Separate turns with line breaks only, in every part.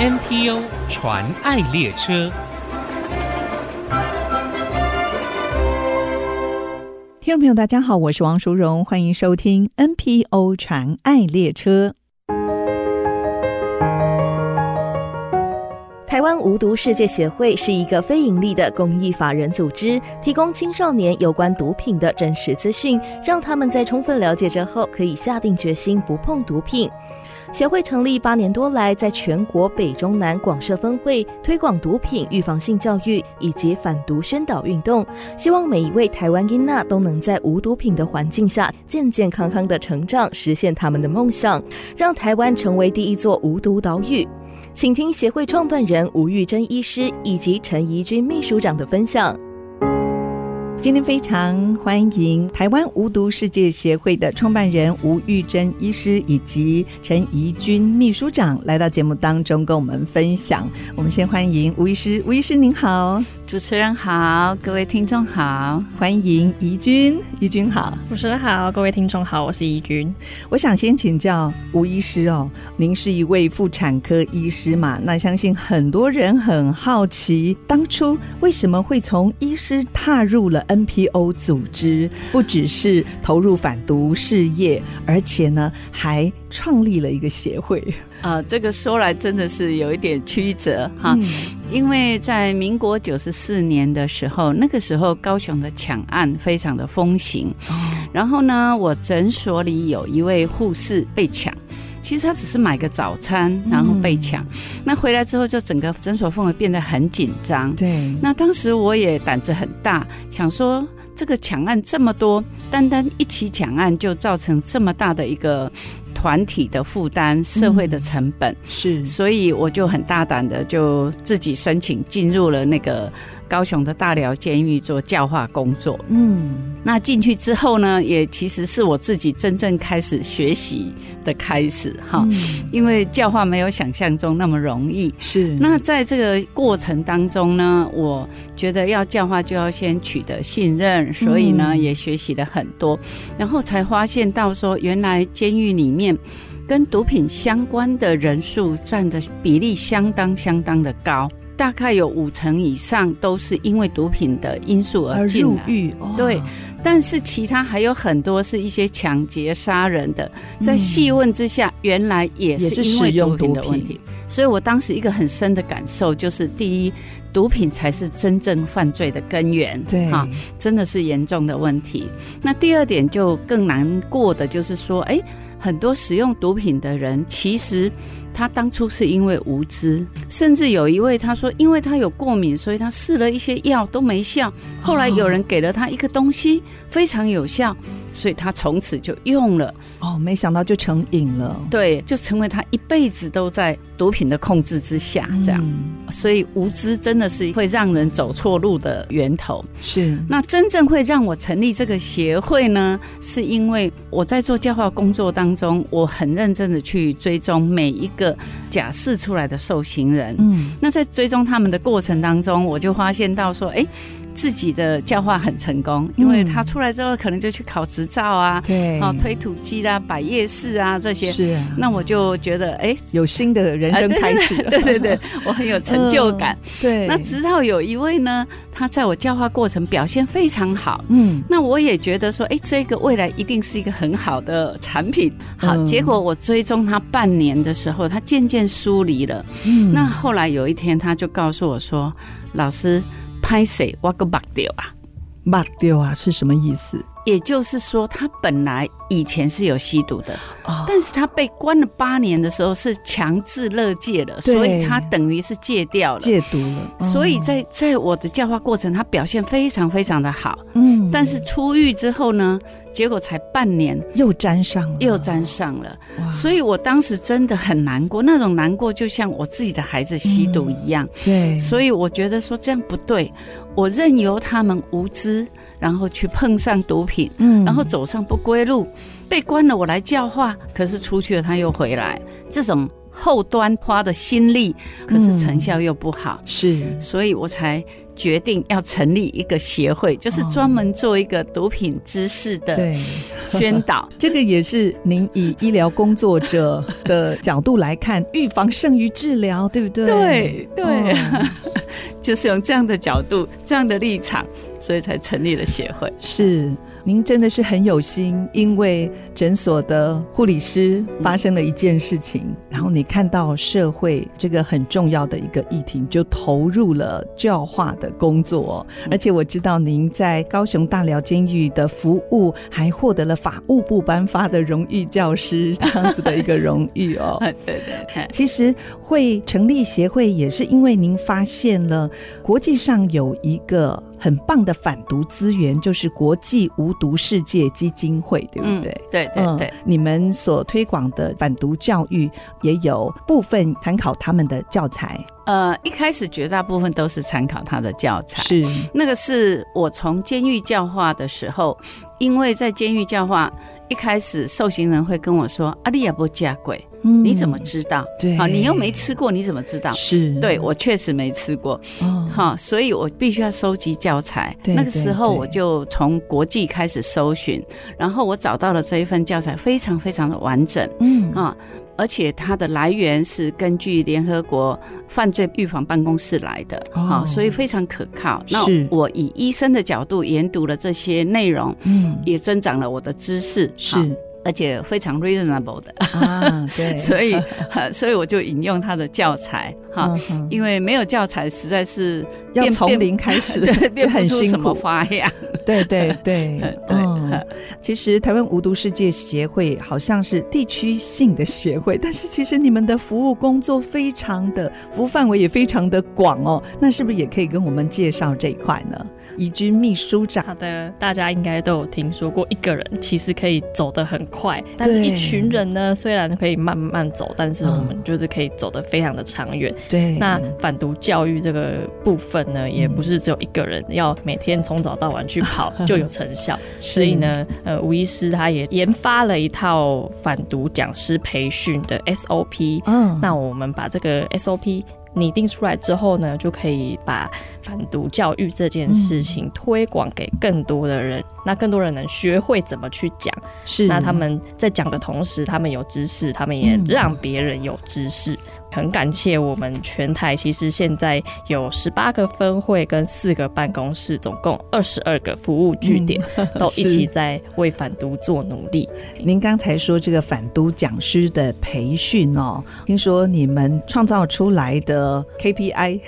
NPO 传爱列车，
听众朋友，大家好，我是王淑荣，欢迎收听 NPO 传爱列车。
台湾无毒世界协会是一个非营利的公益法人组织，提供青少年有关毒品的真实资讯，让他们在充分了解之后，可以下定决心不碰毒品。协会成立八年多来，在全国北中南广设分会，推广毒品预防性教育以及反毒宣导运动，希望每一位台湾囡仔都能在无毒品的环境下健健康康的成长，实现他们的梦想，让台湾成为第一座无毒岛屿。请听协会创办人吴玉珍医师以及陈怡君秘书长的分享。
今天非常欢迎台湾无毒世界协会的创办人吴玉珍医师以及陈怡君秘书长来到节目当中跟我们分享。我们先欢迎吴医师，吴医师您好。
主持人好，各位听众好，
欢迎怡君，怡君好，
主持人好，各位听众好，我是怡君。
我想先请教吴医师哦，您是一位妇产科医师嘛？那相信很多人很好奇，当初为什么会从医师踏入了 NPO 组织？不只是投入反毒事业，而且呢，还创立了一个协会。
呃，这个说来真的是有一点曲折哈，嗯、因为在民国九十四年的时候，那个时候高雄的抢案非常的风行，哦、然后呢，我诊所里有一位护士被抢，其实他只是买个早餐，然后被抢，嗯、那回来之后就整个诊所氛围变得很紧张，
对，
那当时我也胆子很大，想说这个抢案这么多，单单一起抢案就造成这么大的一个。团体的负担，社会的成本、嗯、
是，
所以我就很大胆的就自己申请进入了那个。高雄的大寮监狱做教化工作，嗯，那进去之后呢，也其实是我自己真正开始学习的开始哈，嗯、因为教化没有想象中那么容易，
是。
那在这个过程当中呢，我觉得要教化就要先取得信任，所以呢也学习了很多，然后才发现到说，原来监狱里面跟毒品相关的人数占的比例相当相当的高。大概有五成以上都是因为毒品的因素而进来，而入狱，对。但是其他还有很多是一些抢劫、杀人的，在细问之下，原来也是因为毒品的问题。所以我当时一个很深的感受就是：第一，毒品才是真正犯罪的根源，
对啊，
真的是严重的问题。那第二点就更难过的就是说，哎，很多使用毒品的人其实。他当初是因为无知，甚至有一位他说，因为他有过敏，所以他试了一些药都没效。后来有人给了他一个东西，非常有效。所以他从此就用了
哦，没想到就成瘾了。
对，就成为他一辈子都在毒品的控制之下，这样。嗯、所以无知真的是会让人走错路的源头。
是。那
真正会让我成立这个协会呢？是因为我在做教化工作当中，我很认真的去追踪每一个假释出来的受刑人。嗯。那在追踪他们的过程当中，我就发现到说，哎。自己的教化很成功，因为他出来之后可能就去考执照啊，
对，
啊，推土机啊、摆夜市啊这些，
是啊。
那我就觉得，哎，
有新的人生开始了，
对对对，我很有成就感。
对。
那直到有一位呢，他在我教化过程表现非常好，嗯，那我也觉得说，哎，这个未来一定是一个很好的产品。好，结果我追踪他半年的时候，他渐渐疏离了。嗯。那后来有一天，他就告诉我说：“老师。”拍谁？我个目掉啊！
目掉啊是什么意思？
也就是说，他本来以前是有吸毒的，哦、但是他被关了八年的时候是强制乐戒了，所以他等于是戒掉了，
戒毒了。
哦、所以在在我的教化过程，他表现非常非常的好。嗯，但是出狱之后呢，结果才半年
又沾上了，
又沾上了。所以我当时真的很难过，那种难过就像我自己的孩子吸毒一样。嗯、
对，
所以我觉得说这样不对，我任由他们无知。然后去碰上毒品，嗯，然后走上不归路，被关了，我来教化，可是出去了他又回来，这种后端花的心力，可是成效又不好，
嗯、是，
所以我才。决定要成立一个协会，就是专门做一个毒品知识的宣导。
这个也是您以医疗工作者的角度来看，预防胜于治疗，对不对？
对对，哦、就是用这样的角度、这样的立场，所以才成立了协会。
是。您真的是很有心，因为诊所的护理师发生了一件事情，嗯、然后你看到社会这个很重要的一个议题，就投入了教化的工作。嗯、而且我知道您在高雄大寮监狱的服务，还获得了法务部颁发的荣誉教师这样子的一个荣誉哦。
对对对，
其实会成立协会，也是因为您发现了国际上有一个。很棒的反毒资源就是国际无毒世界基金会，对不对？
嗯、对对对、嗯，
你们所推广的反毒教育也有部分参考他们的教材。
呃，一开始绝大部分都是参考他的教材，
是
那个是我从监狱教化的时候，因为在监狱教化一开始，受刑人会跟我说：“阿丽亚不加贵。”嗯，你怎么知道？
对，
好，你又没吃过，你怎么知道？
是，
对我确实没吃过。哦，好，所以我必须要收集教材。
对，
那个时候我就从国际开始搜寻，然后我找到了这一份教材，非常非常的完整。嗯啊，而且它的来源是根据联合国犯罪预防办公室来的，好，所以非常可靠。那我以医生的角度研读了这些内容，嗯，也增长了我的知识。
是。
而且非常 reasonable 的。
啊，对，
所以 所以我就引用他的教材哈，因为没有教材实在是
要从零开始，
对，变不出什么花样。
对对对对，其实台湾无毒世界协会好像是地区性的协会，但是其实你们的服务工作非常的服务范围也非常的广哦，那是不是也可以跟我们介绍这一块呢？怡君秘书长，
好的，大家应该都有听说过，一个人其实可以走得很快，但是一群人呢，虽然可以慢慢走，但是我们就是可以走得非常的长远。
对，
那反毒教育这个部分呢，也不是只有一个人要每天从早到晚去跑 就有成效，所以呢，呃，吴医师他也研发了一套反毒讲师培训的 SOP。嗯，那我们把这个 SOP。拟定出来之后呢，就可以把反毒教育这件事情推广给更多的人，嗯、那更多人能学会怎么去讲。
是，
那他们在讲的同时，他们有知识，他们也让别人有知识。嗯很感谢我们全台，其实现在有十八个分会跟四个办公室，总共二十二个服务据点，嗯、都一起在为反毒做努力。
您刚才说这个反毒讲师的培训哦，听说你们创造出来的 KPI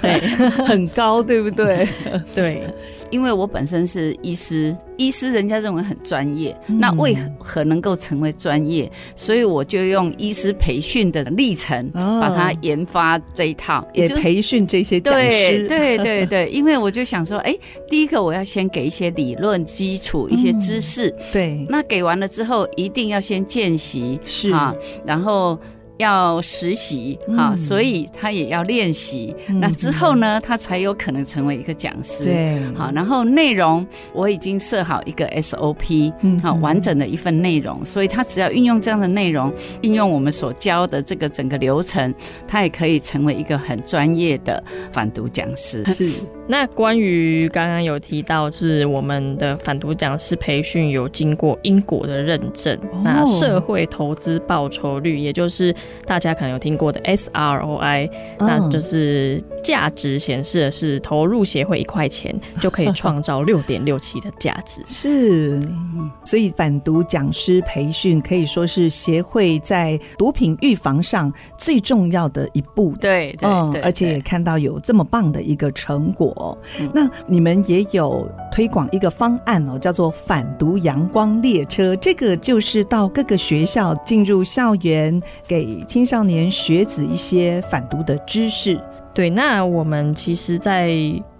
对
很高，对不对？
对。
因为我本身是医师，医师人家认为很专业，嗯、那为何能够成为专业？所以我就用医师培训的历程，把它研发这一套，
也培训这些讲师。
对对对对，因为我就想说，哎，第一个我要先给一些理论基础，一些知识。
嗯、对，
那给完了之后，一定要先见习，
是啊，
然后。要实习哈，嗯、所以他也要练习。嗯、那之后呢，他才有可能成为一个讲师。
对，
好，然后内容我已经设好一个 SOP，好，完整的一份内容。所以他只要运用这样的内容，运用我们所教的这个整个流程，他也可以成为一个很专业的反毒讲师。
是。
那关于刚刚有提到，是我们的反毒讲师培训有经过英国的认证，哦、那社会投资报酬率，也就是大家可能有听过的 SROI，、哦、那就是价值显示的是投入协会一块钱 就可以创造六点六七的价值。
是，所以反毒讲师培训可以说是协会在毒品预防上最重要的一步。
对对对，
而且也看到有这么棒的一个成果。哦，那你们也有推广一个方案哦，叫做反毒阳光列车。这个就是到各个学校进入校园，给青少年学子一些反毒的知识。
对，那我们其实，在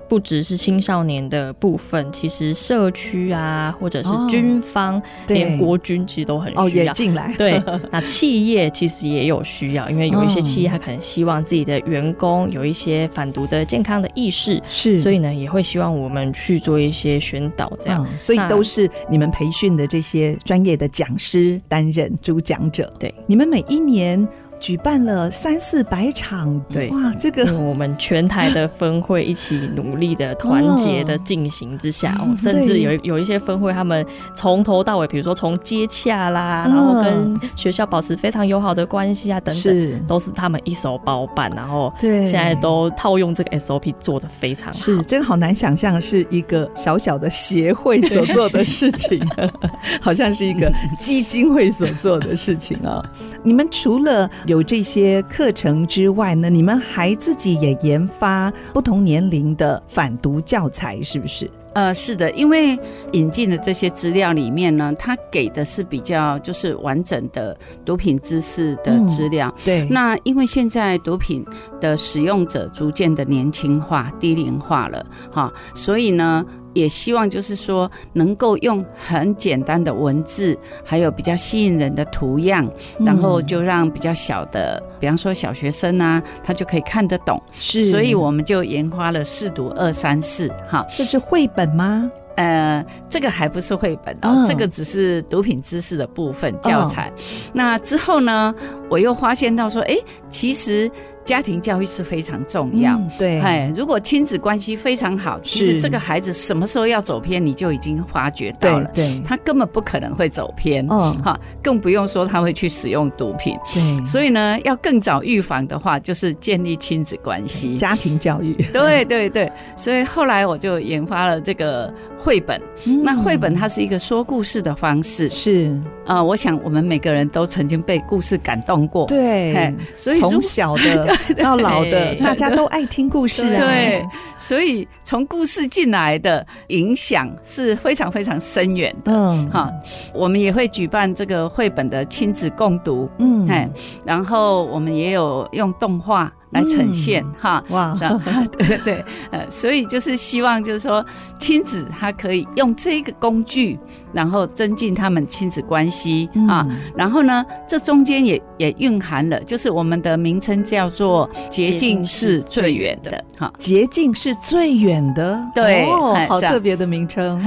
不只是青少年的部分，其实社区啊，或者是军方，哦、连国军其实都很需要、哦、也
进来。
对，那企业其实也有需要，因为有一些企业他可能希望自己的员工有一些反毒的健康的意识，
是，
所以呢也会希望我们去做一些宣导，这样、嗯。
所以都是你们培训的这些专业的讲师担任主讲者。
对，
你们每一年举办了三四百场，
对，
哇，这个
我们全台的分会一起努力的团结的进行之下，哦、甚至有有一些分会，他们从头到尾，比如说从接洽啦，然后跟学校保持非常友好的关系啊，等等，是。都是他们一手包办，然后对，现在都套用这个 SOP 做的非常好，
是真好难想象是一个小小的协会所做的事情，好像是一个基金会所做的事情啊。你们除了有这些课程之外呢，你们还自己也研发不同年龄的反毒教材，是不是？
呃，是的，因为引进的这些资料里面呢，它给的是比较就是完整的毒品知识的资料。
嗯、对，
那因为现在毒品的使用者逐渐的年轻化、低龄化了，哈，所以呢。也希望就是说，能够用很简单的文字，还有比较吸引人的图样，然后就让比较小的，比方说小学生啊，他就可以看得懂。
是，
所以我们就研发了四读二三四。哈，
这是绘本吗？
呃，这个还不是绘本哦，这个只是毒品知识的部分教材。那之后呢，我又发现到说，哎，其实。家庭教育是非常重要，
嗯、对，
哎，如果亲子关系非常好，其实这个孩子什么时候要走偏，你就已经发觉到了，对，对，他根本不可能会走偏，嗯，哈，更不用说他会去使用毒品，
对，
所以呢，要更早预防的话，就是建立亲子关系，
家庭教育，
对对对，所以后来我就研发了这个绘本，嗯、那绘本它是一个说故事的方式，
是，
啊、呃，我想我们每个人都曾经被故事感动过，
对，
所以
从小的。到老的，大家都爱听故事啊。
对，所以从故事进来的影响是非常非常深远的。嗯，哈，我们也会举办这个绘本的亲子共读。嗯，哎，然后我们也有用动画来呈现。哈，哇，对对对，呃，所以就是希望就是说亲子他可以用这个工具。然后增进他们亲子关系啊，嗯、然后呢，这中间也也蕴含了，就是我们的名称叫做“捷径是最远的”哈，“
捷径是最远的”，
对，
哦，好特别的名称，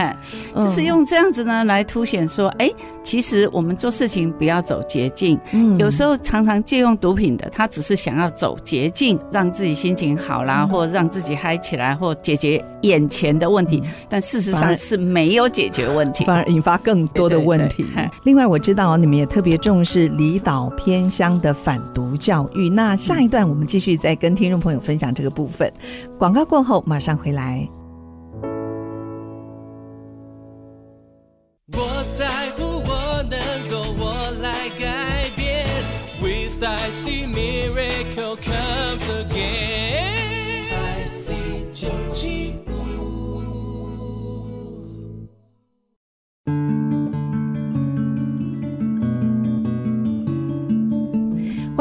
就是用这样子呢来凸显说，哎，其实我们做事情不要走捷径，嗯，有时候常常借用毒品的，他只是想要走捷径，让自己心情好啦，嗯、或者让自己嗨起来，或解决眼前的问题，嗯、但事实上是没有解决问题，
反而。引发更多的问题。另外，我知道你们也特别重视离岛偏乡的反毒教育。那下一段我们继续再跟听众朋友分享这个部分。广告过后马上回
来。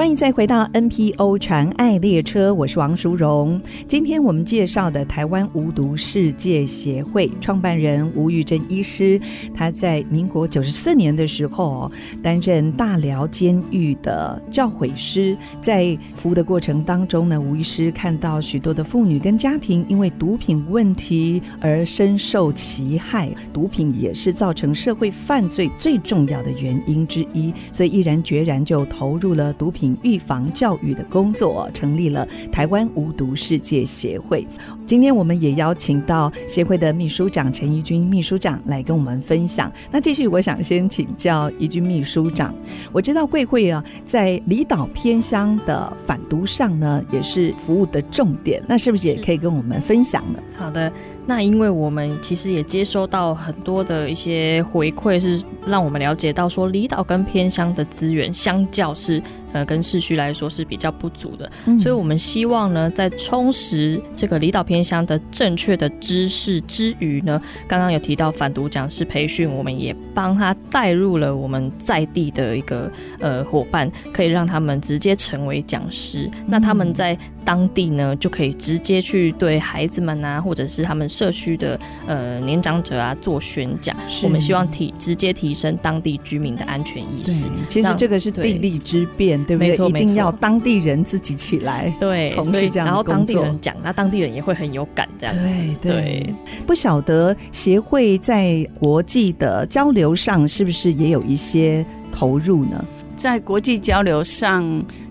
欢迎再回到 NPO 传爱列车，我是王淑荣。今天我们介绍的台湾无毒世界协会创办人吴玉珍医师，他在民国九十四年的时候担任大寮监狱的教诲师，在服务的过程当中呢，吴医师看到许多的妇女跟家庭因为毒品问题而深受其害，毒品也是造成社会犯罪最重要的原因之一，所以毅然决然就投入了毒品。预防教育的工作，成立了台湾无毒世界协会。今天我们也邀请到协会的秘书长陈怡君秘书长来跟我们分享。那继续，我想先请教怡君秘书长，我知道贵会啊，在离岛偏乡的反毒上呢，也是服务的重点。那是不是也可以跟我们分享呢？
好的。那因为我们其实也接收到很多的一些回馈，是让我们了解到说，离岛跟偏乡的资源相较是呃跟市区来说是比较不足的，嗯、所以我们希望呢，在充实这个离岛偏乡的正确的知识之余呢，刚刚有提到反毒讲师培训，我们也帮他带入了我们在地的一个呃伙伴，可以让他们直接成为讲师，嗯、那他们在当地呢就可以直接去对孩子们啊，或者是他们。社区的呃年长者啊做宣讲，我们希望提直接提升当地居民的安全意识。
其实这个是地利之变，对，对不对？一定要当地人自己起来，
对，从事这样工作，然后当地人讲，那当地人也会很有感，这样
对对。对不晓得协会在国际的交流上是不是也有一些投入呢？
在国际交流上，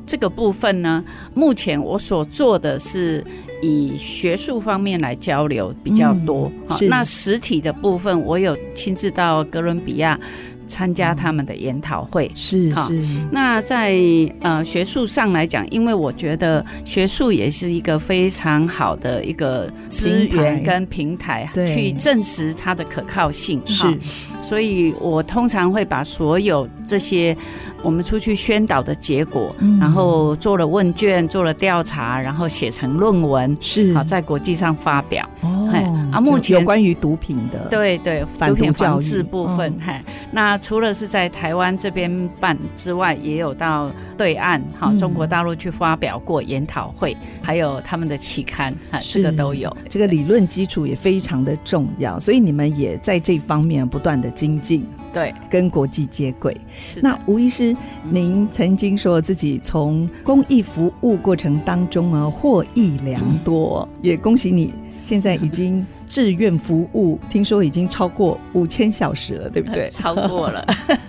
这个部分呢，目前我所做的是以学术方面来交流比较多。好、
嗯，
那实体的部分，我有亲自到哥伦比亚。参加他们的研讨会。
是是，
那在呃学术上来讲，因为我觉得学术也是一个非常好的一个资源跟平台，去证实它的可靠性。
是，
所以我通常会把所有这些我们出去宣导的结果，然后做了问卷，做了调查，然后写成论文，
是。
好在国际上发表。
哦，
啊，目前
有关于毒品的，
对对，毒品防治部分，嘿，那。除了是在台湾这边办之外，也有到对岸哈中国大陆去发表过研讨会，嗯，还有他们的期刊哈，这个都有。
这个理论基础也非常的重要，所以你们也在这方面不断的精进，
对，
跟国际接轨。那吴医师，您曾经说自己从公益服务过程当中啊获益良多，嗯，也恭喜你。现在已经志愿服务，听说已经超过五千小时了，对不对？
超过了。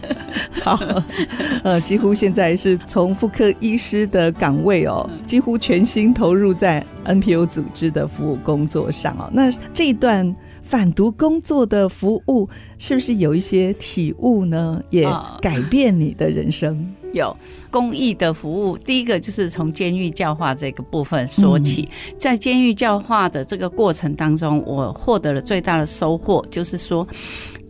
好，呃，几乎现在是从妇科医师的岗位哦，几乎全心投入在 NPO 组织的服务工作上哦。那这一段反毒工作的服务，是不是有一些体悟呢？也改变你的人生？
有公益的服务，第一个就是从监狱教化这个部分说起。在监狱教化的这个过程当中，我获得了最大的收获，就是说，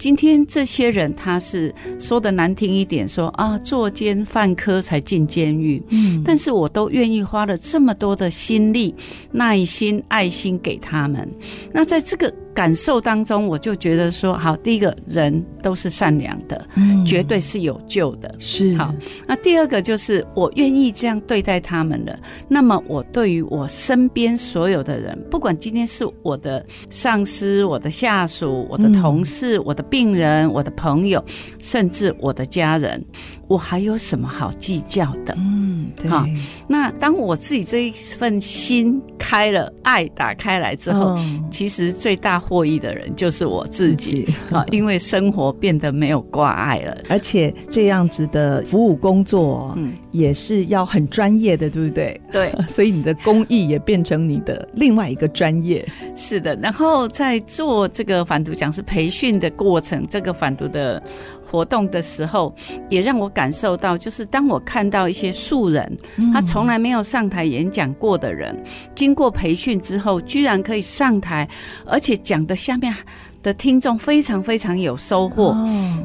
今天这些人他是说的难听一点说，说啊，作奸犯科才进监狱，嗯，但是我都愿意花了这么多的心力、耐心、爱心给他们。那在这个感受当中，我就觉得说，好，第一个人都是善良的，嗯，绝对是有救的，
是
好。那第二个就是我愿意这样对待他们了。那么我对于我身边所有的人，不管今天是我的上司、我的下属、我的同事、我的病人、我的朋友，甚至我的家人。我还有什么好计较的？
嗯，对。
好，那当我自己这一份心开了，爱打开来之后，嗯、其实最大获益的人就是我自己啊，因为生活变得没有挂碍了，
而且这样子的服务工作，嗯，也是要很专业的，对不对？
对，
所以你的工艺也变成你的另外一个专业。
是的，然后在做这个反毒讲师培训的过程，这个反毒的。活动的时候，也让我感受到，就是当我看到一些素人，他从来没有上台演讲过的人，经过培训之后，居然可以上台，而且讲的下面的听众非常非常有收获。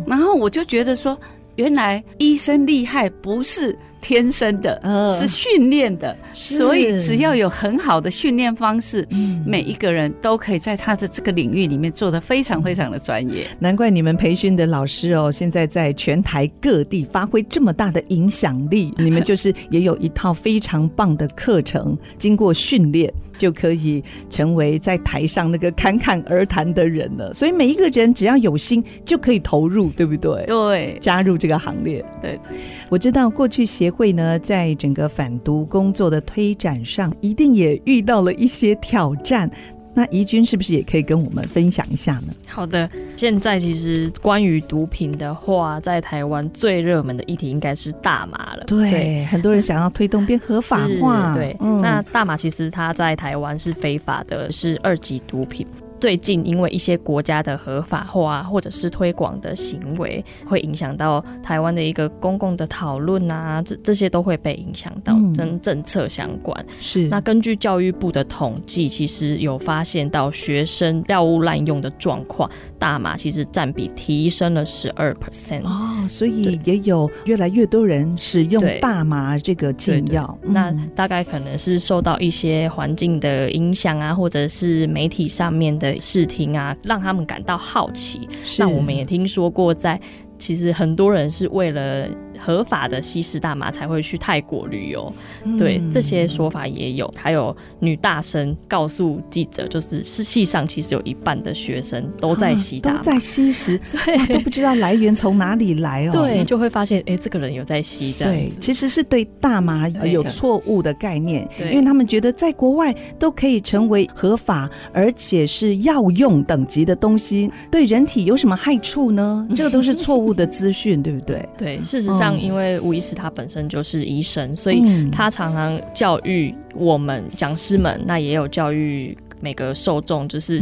然后我就觉得说，原来医生厉害不是。天生的，是训练的，所以只要有很好的训练方式，每一个人都可以在他的这个领域里面做得非常非常的专业。
难怪你们培训的老师哦，现在在全台各地发挥这么大的影响力。你们就是也有一套非常棒的课程，经过训练就可以成为在台上那个侃侃而谈的人了。所以每一个人只要有心，就可以投入，对不对？
对，
加入这个行列。
对，
我知道过去协会呢，在整个反毒工作的推展上，一定也遇到了一些挑战。那怡君是不是也可以跟我们分享一下呢？
好的，现在其实关于毒品的话，在台湾最热门的议题应该是大麻了。
对，对很多人想要推动变合法化。
对、嗯，那大麻其实它在台湾是非法的，是二级毒品。最近因为一些国家的合法化或者是推广的行为，会影响到台湾的一个公共的讨论啊，这这些都会被影响到，跟政策相关。嗯、是。那根据教育部的统计，其实有发现到学生药物滥用的状况，大麻其实占比提升了十二 percent
哦，所以也有越来越多人使用大麻这个禁药。
那大概可能是受到一些环境的影响啊，或者是媒体上面的。视听啊，让他们感到好奇。那我们也听说过，在其实很多人是为了。合法的吸食大麻才会去泰国旅游，嗯，对，这些说法也有。还有女大生告诉记者，就是是系上其实有一半的学生都在吸大麻，
都在吸食，对，都不知道来源从哪里来哦。
对，就会发现，哎，这个人有在吸，这样
对，其实是对大麻有错误的概念，因为他们觉得在国外都可以成为合法，而且是药用等级的东西，对人体有什么害处呢？这个都是错误的资讯，对不对？
对，事实上。像因为吴医师他本身就是医生，所以他常常教育我们讲师们，那也有教育每个受众，就是。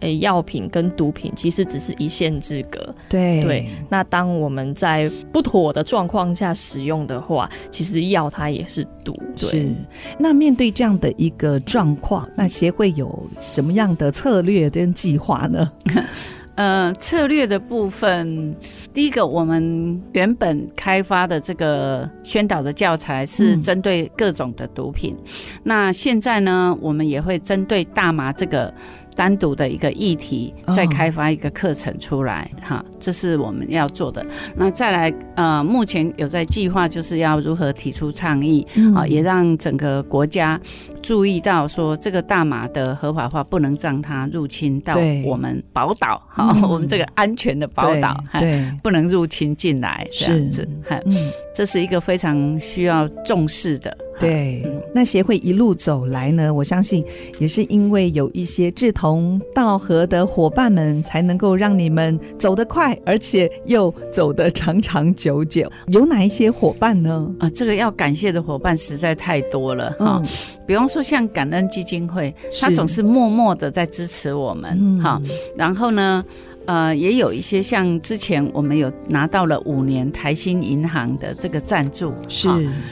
诶，药品跟毒品其实只是一线之隔。
对
对，那当我们在不妥的状况下使用的话，其实药它也是毒。对。
是。那面对这样的一个状况，那协会有什么样的策略跟计划呢？
呃，策略的部分，第一个，我们原本开发的这个宣导的教材是针对各种的毒品，嗯、那现在呢，我们也会针对大麻这个。单独的一个议题，再开发一个课程出来，哈、哦，这是我们要做的。那再来，呃，目前有在计划，就是要如何提出倡议，啊、也让整个国家注意到，说这个大麻的合法化不能让它入侵到我们宝岛，哈、哦，我们这个安全的宝岛，对，不能入侵进来，这样子，哈，嗯，这是一个非常需要重视的。
对，那协会一路走来呢，我相信也是因为有一些志同道合的伙伴们，才能够让你们走得快，而且又走得长长久久。有哪一些伙伴呢？
啊，这个要感谢的伙伴实在太多了哈。嗯、比方说像感恩基金会，他总是默默的在支持我们哈。嗯、然后呢，呃，也有一些像之前我们有拿到了五年台新银行的这个赞助，
是，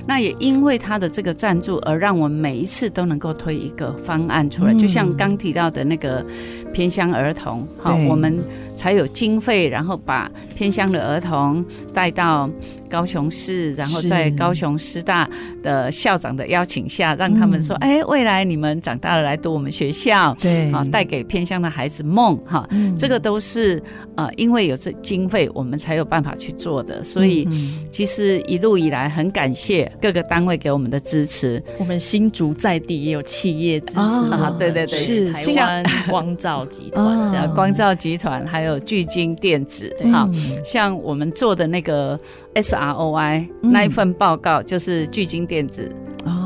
那也因为他的这个赞助而让我们每一次都能够推一个方案出来，嗯、就像刚提到的那个偏乡儿童，好对，我们才有经费，然后把偏乡的儿童带到高雄市，然后在高雄师大的校长的邀请下，让他们说，哎、嗯，未来你们长大了来读我们学校，
对，
啊，带给偏乡的孩子梦，哈，嗯、这个都是。是呃，因为有这经费，我们才有办法去做的。所以，其实一路以来很感谢各个单位给我们的支持。
我们新竹在地也有企业支持
啊，对对对，
是台湾光照集团，
这样光照集团还有聚晶电子，哈，像我们做的那个 SROI 那一份报告，就是聚晶电子。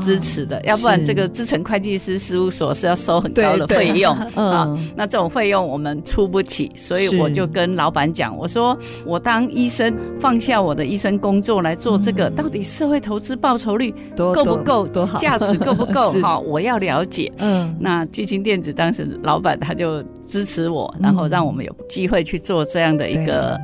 支持的，要不然这个资诚会计师事务所是要收很高的费用啊。那这种费用我们出不起，所以我就跟老板讲，我说我当医生放下我的医生工作来做这个，到底社会投资报酬率够不够？价值够不够？好，我要了解。嗯，那聚晶电子当时老板他就支持我，然后让我们有机会去做这样的一个。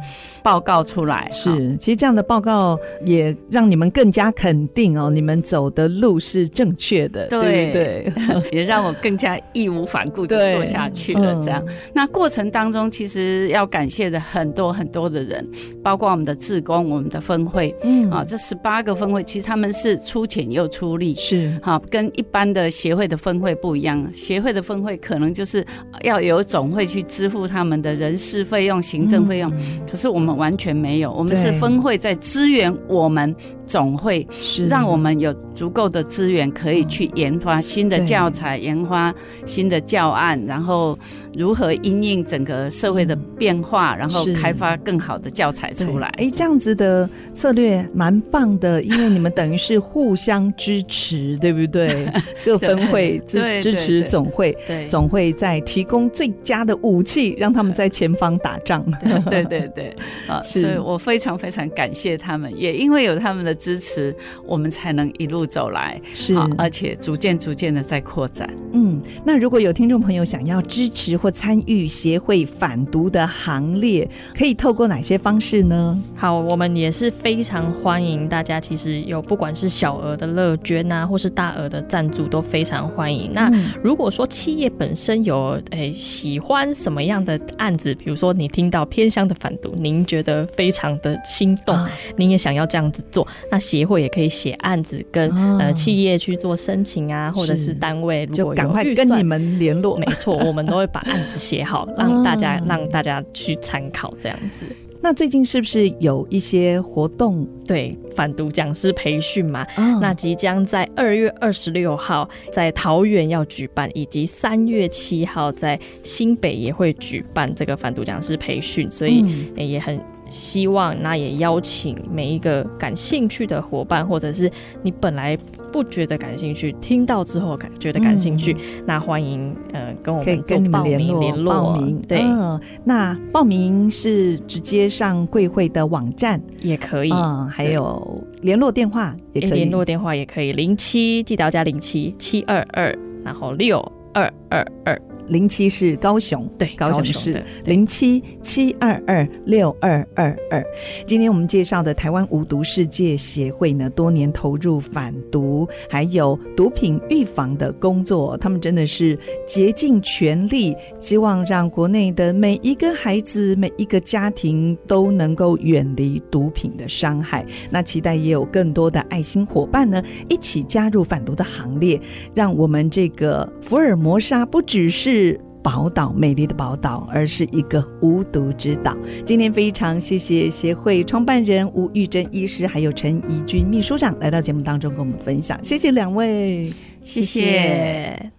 报告出来
是，其实这样的报告也让你们更加肯定哦，你们走的路是正确的，对。对，
也让我更加义无反顾的做下去了。这样，那过程当中其实要感谢的很多很多的人，包括我们的志工、我们的分会，嗯。啊，这十八个分会其实他们是出钱又出力，
是。
哈，跟一般的协会的分会不一样，协会的分会可能就是要由总会去支付他们的人事费用、行政费用，可是我们。完全没有，我们是分会在支援我们总会，是让我们有足够的资源可以去研发新的教材，研发新的教案，然后如何因应整个社会的变化，然后开发更好的教材出来。
哎，这样子的策略蛮棒的，因为你们等于是互相支持，对不对？各分会支支持总会，总会在提供最佳的武器，让他们在前方打仗。
对对对。啊，是所以我非常非常感谢他们，也因为有他们的支持，我们才能一路走来，是，而且逐渐逐渐的在扩展。
嗯，那如果有听众朋友想要支持或参与协会反毒的行列，可以透过哪些方式呢？
好，我们也是非常欢迎大家，其实有不管是小额的乐捐啊，或是大额的赞助，都非常欢迎。那如果说企业本身有诶、欸、喜欢什么样的案子，比如说你听到偏乡的反毒，您觉得非常的心动，啊、您也想要这样子做，那协会也可以写案子跟、啊、呃企业去做申请啊，或者是单位如果赶快
跟你们联络。
没错，我们都会把案子写好，让大家、啊、让大家去参考这样子。
那最近是不是有一些活动？
对，反毒讲师培训嘛，哦、那即将在二月二十六号在桃园要举办，以及三月七号在新北也会举办这个反毒讲师培训，所以也很希望，那也邀请每一个感兴趣的伙伴，或者是你本来不觉得感兴趣，听到之后感觉得感兴趣，嗯、那欢迎呃跟我
们跟你们联络
联络
报名。
对、
嗯，那报名是直接上贵会的网站。
也可以，
嗯，还有联络电话也可以，
联络电话也可以零七记得要加零七七二二，然后六二二二。
零七是高雄，
对，
高雄市零七七二二六二二二。今天我们介绍的台湾无毒世界协会呢，多年投入反毒还有毒品预防的工作，他们真的是竭尽全力，希望让国内的每一个孩子、每一个家庭都能够远离毒品的伤害。那期待也有更多的爱心伙伴呢，一起加入反毒的行列，让我们这个福尔摩沙不只是。是宝岛，美丽的宝岛，而是一个无毒之岛。今天非常谢谢协会创办人吴玉珍医师，还有陈怡君秘书长来到节目当中跟我们分享，谢谢两位，
谢谢。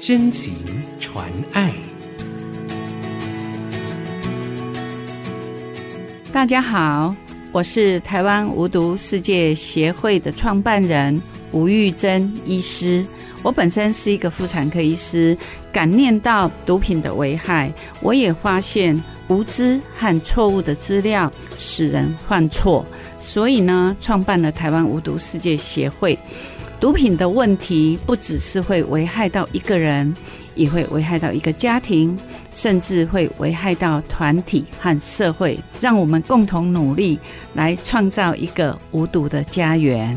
真情传爱，
大家好，我是台湾无毒世界协会的创办人吴玉珍医师。我本身是一个妇产科医师，感念到毒品的危害，我也发现无知和错误的资料使人犯错，所以呢，创办了台湾无毒世界协会。毒品的问题不只是会危害到一个人，也会危害到一个家庭，甚至会危害到团体和社会。让我们共同努力，来创造一个无毒的家园。